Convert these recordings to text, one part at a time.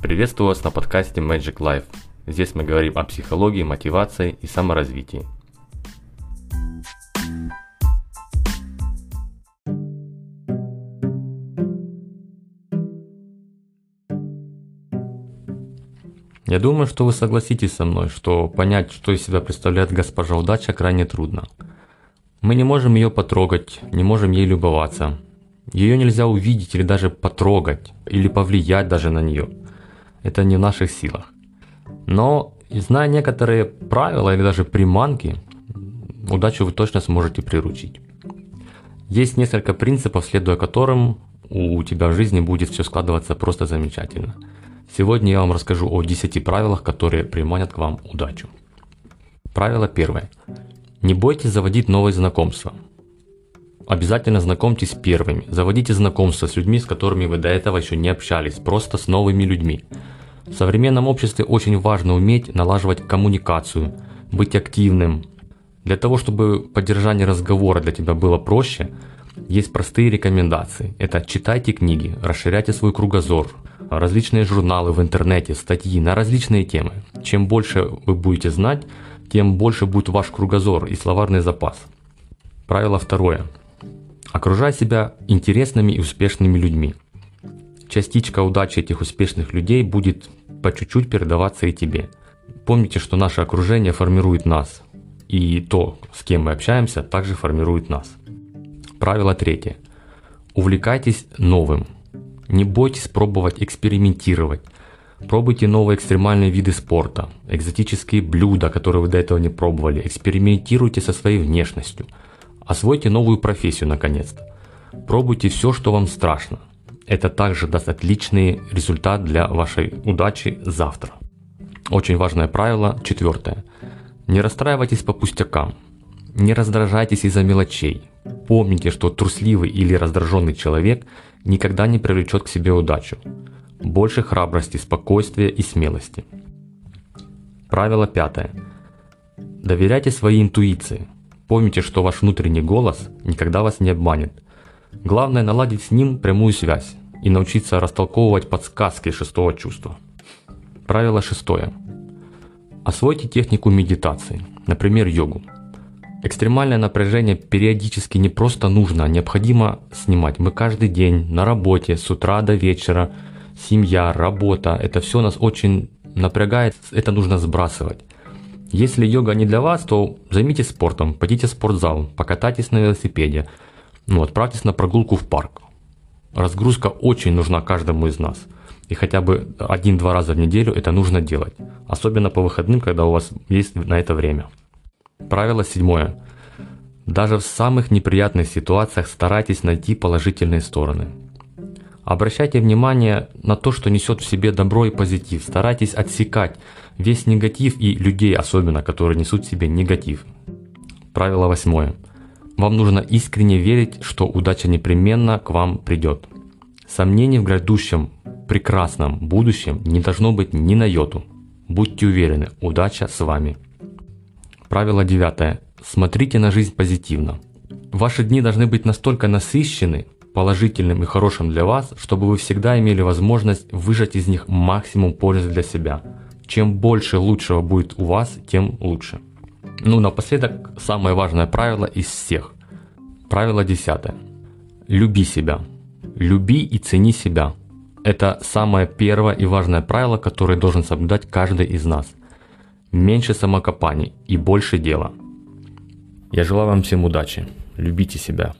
Приветствую вас на подкасте Magic Life. Здесь мы говорим о психологии, мотивации и саморазвитии. Я думаю, что вы согласитесь со мной, что понять, что из себя представляет госпожа удача, крайне трудно. Мы не можем ее потрогать, не можем ей любоваться. Ее нельзя увидеть или даже потрогать, или повлиять даже на нее. Это не в наших силах. Но, зная некоторые правила или даже приманки, удачу вы точно сможете приручить. Есть несколько принципов, следуя которым у тебя в жизни будет все складываться просто замечательно – Сегодня я вам расскажу о 10 правилах, которые приманят к вам удачу. Правило первое. Не бойтесь заводить новые знакомства. Обязательно знакомьтесь первыми. Заводите знакомства с людьми, с которыми вы до этого еще не общались, просто с новыми людьми. В современном обществе очень важно уметь налаживать коммуникацию, быть активным. Для того, чтобы поддержание разговора для тебя было проще, есть простые рекомендации. Это читайте книги, расширяйте свой кругозор, различные журналы в интернете, статьи на различные темы. Чем больше вы будете знать, тем больше будет ваш кругозор и словарный запас. Правило второе. Окружай себя интересными и успешными людьми. Частичка удачи этих успешных людей будет по чуть-чуть передаваться и тебе. Помните, что наше окружение формирует нас, и то, с кем мы общаемся, также формирует нас. Правило третье. Увлекайтесь новым – не бойтесь пробовать экспериментировать. Пробуйте новые экстремальные виды спорта, экзотические блюда, которые вы до этого не пробовали. Экспериментируйте со своей внешностью. Освойте новую профессию наконец-то. Пробуйте все, что вам страшно. Это также даст отличный результат для вашей удачи завтра. Очень важное правило, четвертое. Не расстраивайтесь по пустякам. Не раздражайтесь из-за мелочей. Помните, что трусливый или раздраженный человек никогда не привлечет к себе удачу. Больше храбрости, спокойствия и смелости. Правило пятое. Доверяйте своей интуиции. Помните, что ваш внутренний голос никогда вас не обманет. Главное наладить с ним прямую связь и научиться растолковывать подсказки шестого чувства. Правило шестое. Освойте технику медитации, например, йогу. Экстремальное напряжение периодически не просто нужно, а необходимо снимать. Мы каждый день на работе, с утра до вечера, семья, работа, это все нас очень напрягает, это нужно сбрасывать. Если йога не для вас, то займитесь спортом, пойдите в спортзал, покатайтесь на велосипеде, ну, отправьтесь на прогулку в парк. Разгрузка очень нужна каждому из нас. И хотя бы один-два раза в неделю это нужно делать. Особенно по выходным, когда у вас есть на это время. Правило седьмое. Даже в самых неприятных ситуациях старайтесь найти положительные стороны. Обращайте внимание на то, что несет в себе добро и позитив. Старайтесь отсекать весь негатив и людей особенно, которые несут в себе негатив. Правило восьмое. Вам нужно искренне верить, что удача непременно к вам придет. Сомнений в грядущем прекрасном будущем не должно быть ни на йоту. Будьте уверены, удача с вами. Правило девятое. Смотрите на жизнь позитивно. Ваши дни должны быть настолько насыщены, положительным и хорошим для вас, чтобы вы всегда имели возможность выжать из них максимум пользы для себя. Чем больше лучшего будет у вас, тем лучше. Ну, напоследок, самое важное правило из всех. Правило десятое. Люби себя. Люби и цени себя. Это самое первое и важное правило, которое должен соблюдать каждый из нас меньше самокопаний и больше дела. Я желаю вам всем удачи. Любите себя.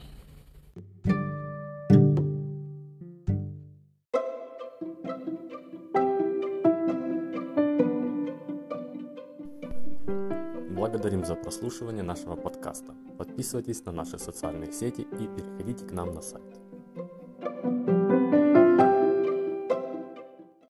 Благодарим за прослушивание нашего подкаста. Подписывайтесь на наши социальные сети и переходите к нам на сайт. thank you